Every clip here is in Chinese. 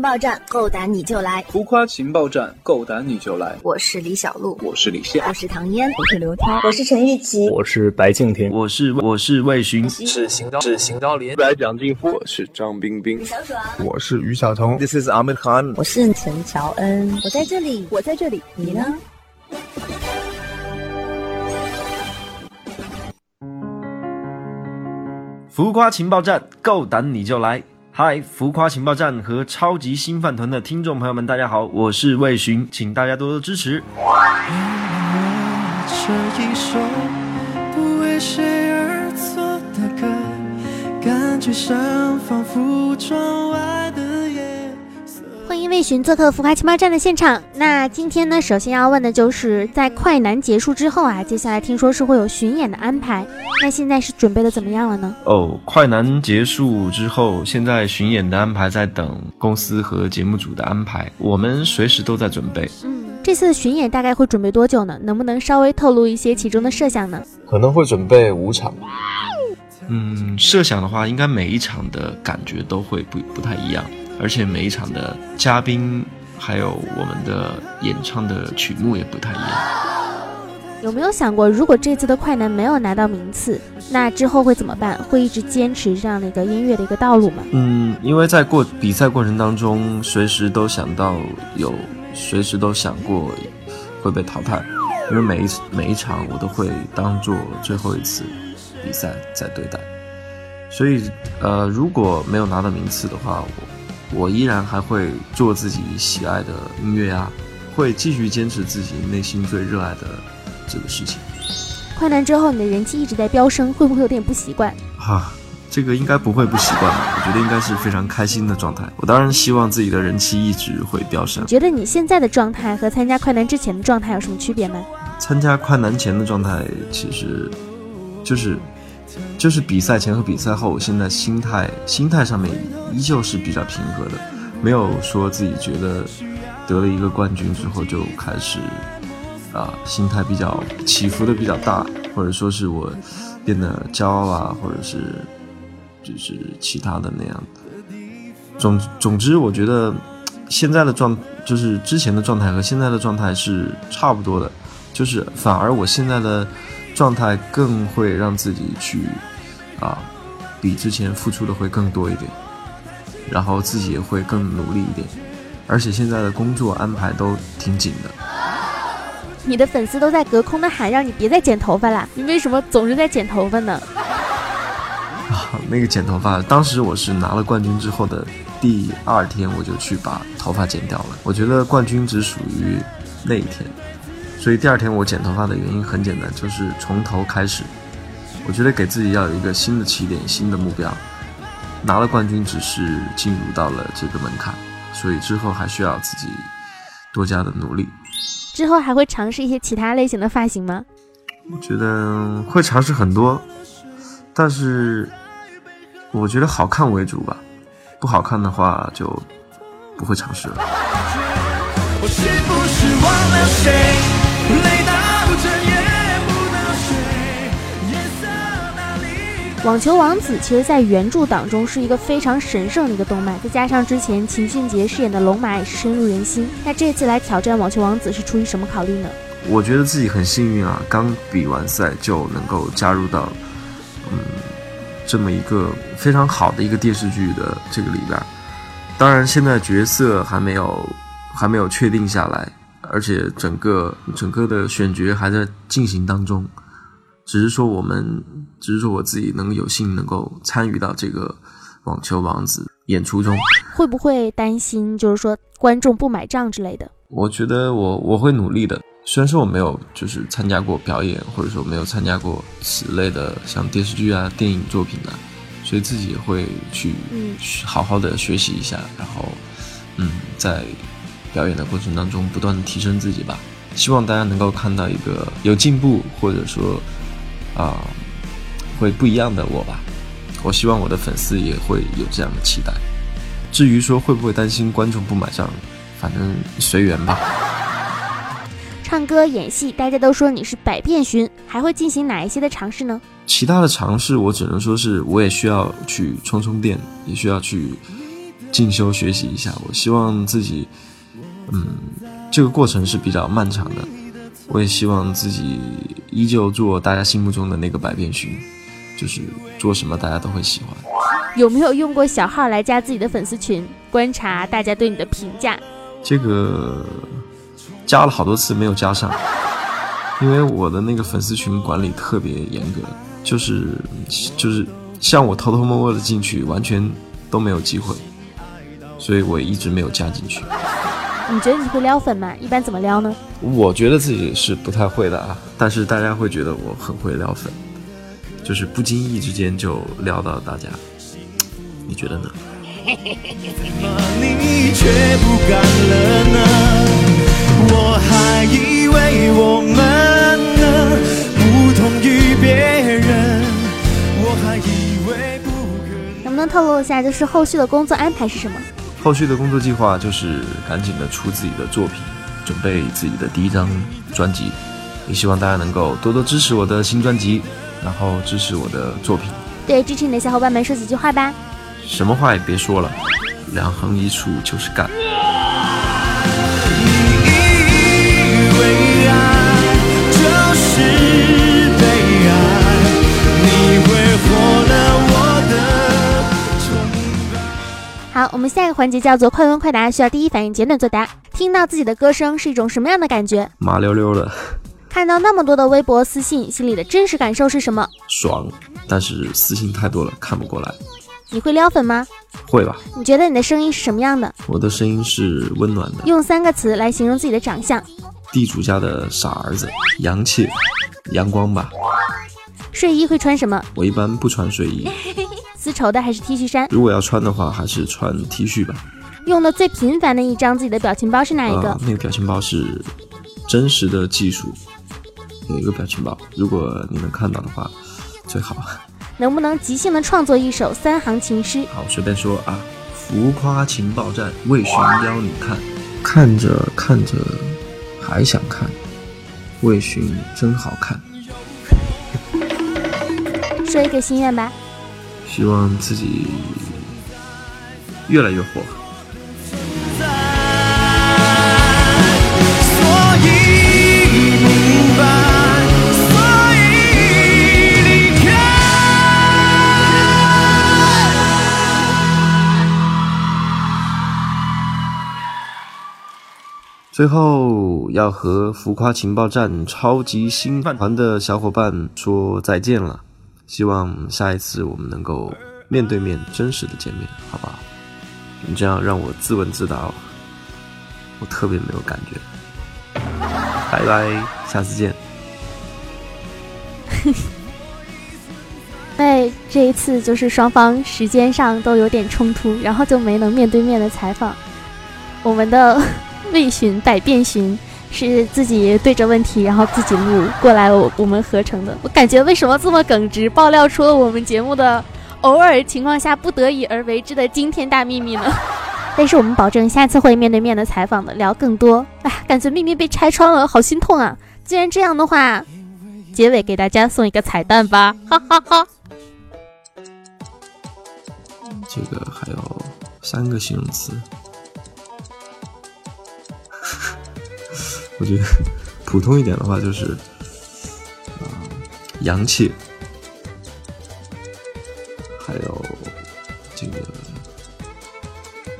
报站够胆你就来，浮夸情报站够胆你就来。我是李小璐，我是李现，我是唐嫣，我是刘涛，我是陈玉琪，我是白敬亭，我是我是魏巡，是邢昭是邢昭林，白蒋劲夫，我是张冰冰，小爽，我是于晓彤，This is Ahmed Khan，我是陈乔恩，我在这里，我在这里，你呢？浮夸情报站，够胆你就来！嗨，浮夸情报站和超级新饭团的听众朋友们，大家好，我是魏巡，请大家多多支持。这一首不为谁而作的歌，感觉像仿佛窗外。魏巡做客浮夸情报站的现场。那今天呢，首先要问的就是在快男结束之后啊，接下来听说是会有巡演的安排。那现在是准备的怎么样了呢？哦，快男结束之后，现在巡演的安排在等公司和节目组的安排，我们随时都在准备。嗯，这次的巡演大概会准备多久呢？能不能稍微透露一些其中的设想呢？可能会准备五场。嗯，设想的话，应该每一场的感觉都会不不太一样。而且每一场的嘉宾，还有我们的演唱的曲目也不太一样。有没有想过，如果这次的快男没有拿到名次，那之后会怎么办？会一直坚持这样的一个音乐的一个道路吗？嗯，因为在过比赛过程当中，随时都想到有，随时都想过会被淘汰，因为每一每一场我都会当做最后一次比赛在对待。所以，呃，如果没有拿到名次的话，我。我依然还会做自己喜爱的音乐啊，会继续坚持自己内心最热爱的这个事情。快男之后，你的人气一直在飙升，会不会有点不习惯？哈，这个应该不会不习惯吧？我觉得应该是非常开心的状态。我当然希望自己的人气一直会飙升。觉得你现在的状态和参加快男之前的状态有什么区别吗？参加快男前的状态其实就是。就是比赛前和比赛后，我现在心态心态上面依旧是比较平和的，没有说自己觉得得了一个冠军之后就开始啊心态比较起伏的比较大，或者说是我变得骄傲啊，或者是就是其他的那样的。总总之，我觉得现在的状就是之前的状态和现在的状态是差不多的，就是反而我现在的。状态更会让自己去，啊，比之前付出的会更多一点，然后自己也会更努力一点，而且现在的工作安排都挺紧的。你的粉丝都在隔空的喊，让你别再剪头发啦！你为什么总是在剪头发呢？啊，那个剪头发，当时我是拿了冠军之后的第二天，我就去把头发剪掉了。我觉得冠军只属于那一天。所以第二天我剪头发的原因很简单，就是从头开始。我觉得给自己要有一个新的起点、新的目标。拿了冠军只是进入到了这个门槛，所以之后还需要自己多加的努力。之后还会尝试一些其他类型的发型吗？我觉得会尝试很多，但是我觉得好看为主吧。不好看的话就不会尝试了。我是不是忘了谁？网球王子其实，在原著当中是一个非常神圣的一个动漫，再加上之前秦俊杰饰演的龙马也是深入人心。那这次来挑战网球王子是出于什么考虑呢？我觉得自己很幸运啊，刚比完赛就能够加入到嗯这么一个非常好的一个电视剧的这个里边。当然，现在角色还没有还没有确定下来。而且整个整个的选角还在进行当中，只是说我们，只是说我自己能有幸能够参与到这个网球王子演出中，会不会担心就是说观众不买账之类的？我觉得我我会努力的，虽然说我没有就是参加过表演，或者说没有参加过此类的像电视剧啊、电影作品啊，所以自己会去好好的学习一下，然后嗯在。表演的过程当中，不断的提升自己吧。希望大家能够看到一个有进步，或者说啊，会不一样的我吧。我希望我的粉丝也会有这样的期待。至于说会不会担心观众不买账，反正随缘吧。唱歌、演戏，大家都说你是百变巡，还会进行哪一些的尝试呢？其他的尝试，我只能说是我也需要去充充电，也需要去进修学习一下。我希望自己，嗯，这个过程是比较漫长的。我也希望自己依旧做大家心目中的那个百变熊，就是做什么大家都会喜欢。有没有用过小号来加自己的粉丝群，观察大家对你的评价？这个加了好多次没有加上，因为我的那个粉丝群管理特别严格，就是就是像我偷偷摸摸的进去，完全都没有机会，所以我一直没有加进去。你觉得你会撩粉吗？一般怎么撩呢？我觉得自己是不太会的啊，但是大家会觉得我很会撩粉，就是不经意之间就撩到大家。你觉得呢？你却不敢了呢？我还以为我们呢不同于别人，我还以为不可能。能不能透露一下，就是后续的工作安排是什么？后续的工作计划就是赶紧的出自己的作品，准备自己的第一张专辑，也希望大家能够多多支持我的新专辑，然后支持我的作品。对支持你的小伙伴们说几句话吧。什么话也别说了，两横一竖就是干。们下一个环节叫做快问快答，需要第一反应简短作答。听到自己的歌声是一种什么样的感觉？麻溜溜的，看到那么多的微博私信，心里的真实感受是什么？爽，但是私信太多了，看不过来。你会撩粉吗？会吧？你觉得你的声音是什么样的？我的声音是温暖的，用三个词来形容自己的长相。地主家的傻儿子，洋气，阳光吧。睡衣会穿什么？我一般不穿睡衣，丝绸的还是 T 恤衫？如果要穿的话，还是穿 T 恤吧。用的最频繁的一张自己的表情包是哪一个？啊，那个表情包是真实的技术，有一个表情包，如果你能看到的话，最好。能不能即兴的创作一首三行情诗？好，随便说啊。浮夸情报站，为寻邀你看，看着看着还想看，魏寻真好看。说一个心愿吧。希望自己越来越火。所以明白，所以离开。最后要和浮夸情报站超级星团的小伙伴说再见了，希望下一次我们能够面对面真实的见面，好不好？你这样让我自问自答，我特别没有感觉。拜拜，下次见。对，这一次就是双方时间上都有点冲突，然后就没能面对面的采访。我们的 未寻百变寻是自己对着问题，然后自己录过来我我们合成的。我感觉为什么这么耿直，爆料出了我们节目的偶尔情况下不得已而为之的惊天大秘密呢？但是我们保证下次会面对面的采访的，聊更多。哎，感觉秘密被拆穿了，好心痛啊！既然这样的话，结尾给大家送一个彩蛋吧，哈哈哈。这个还有三个形容词，我觉得 普通一点的话就是，嗯、洋气，还有这个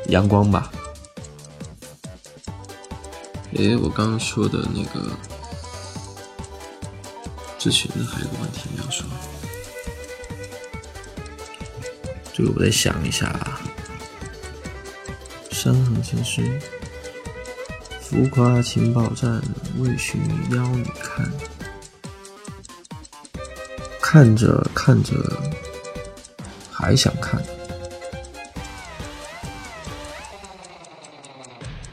阳光吧。诶，我刚刚说的那个之前的还有个问题没有说。这个我再想一下啊。山河情诗，浮夸情报站，为寻邀你看，看着看着还想看，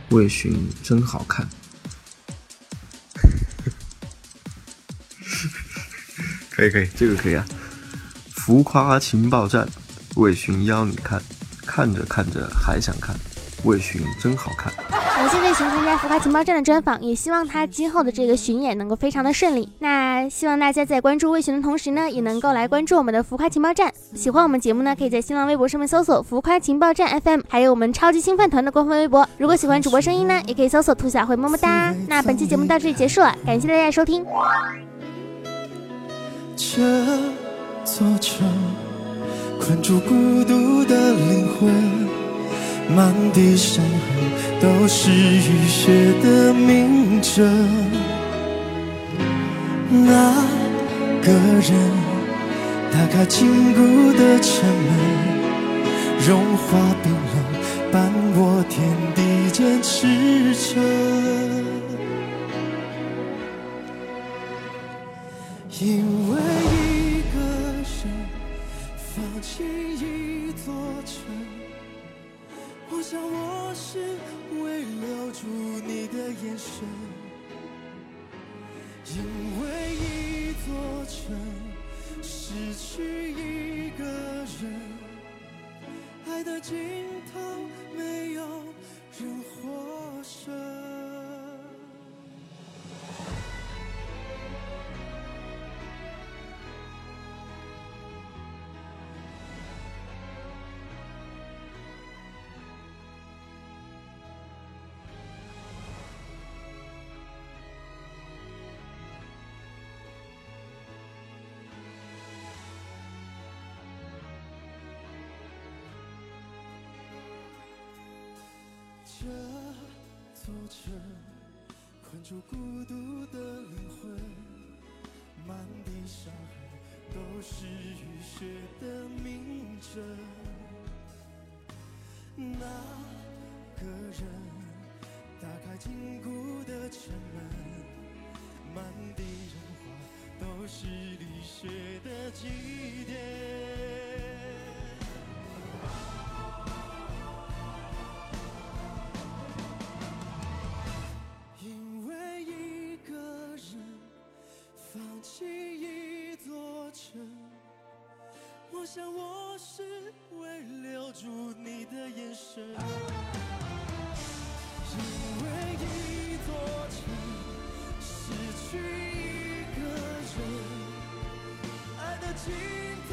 魏寻真好看。可以可以，这个可以啊。浮夸情报站。魏寻邀你看，看着看着还想看，魏寻真好看。感谢魏巡参加浮夸情报站的专访，也希望他今后的这个巡演能够非常的顺利。那希望大家在关注魏巡的同时呢，也能够来关注我们的浮夸情报站。喜欢我们节目呢，可以在新浪微博上面搜索“浮夸情报站 FM”，还有我们超级星饭团的官方微博。如果喜欢主播声音呢，也可以搜索“兔小慧么么哒”。那本期节目到这里结束了，感谢大家收听。这座城困住孤独的灵魂，满地伤痕都是雨雪的铭证。那个人打开禁锢的城门，融化冰冷，伴我天地间驰骋。因为一个人放弃一座城，想我是为留住你的眼神。因为一座城这座城困住孤独的灵魂，满地伤痕都是雨雪的铭证。那个人打开禁锢的城门，满地人花都是离雪的祭奠。想我是为留住你的眼神。因为一座城失去一个人，爱的尽头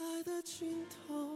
爱的尽头。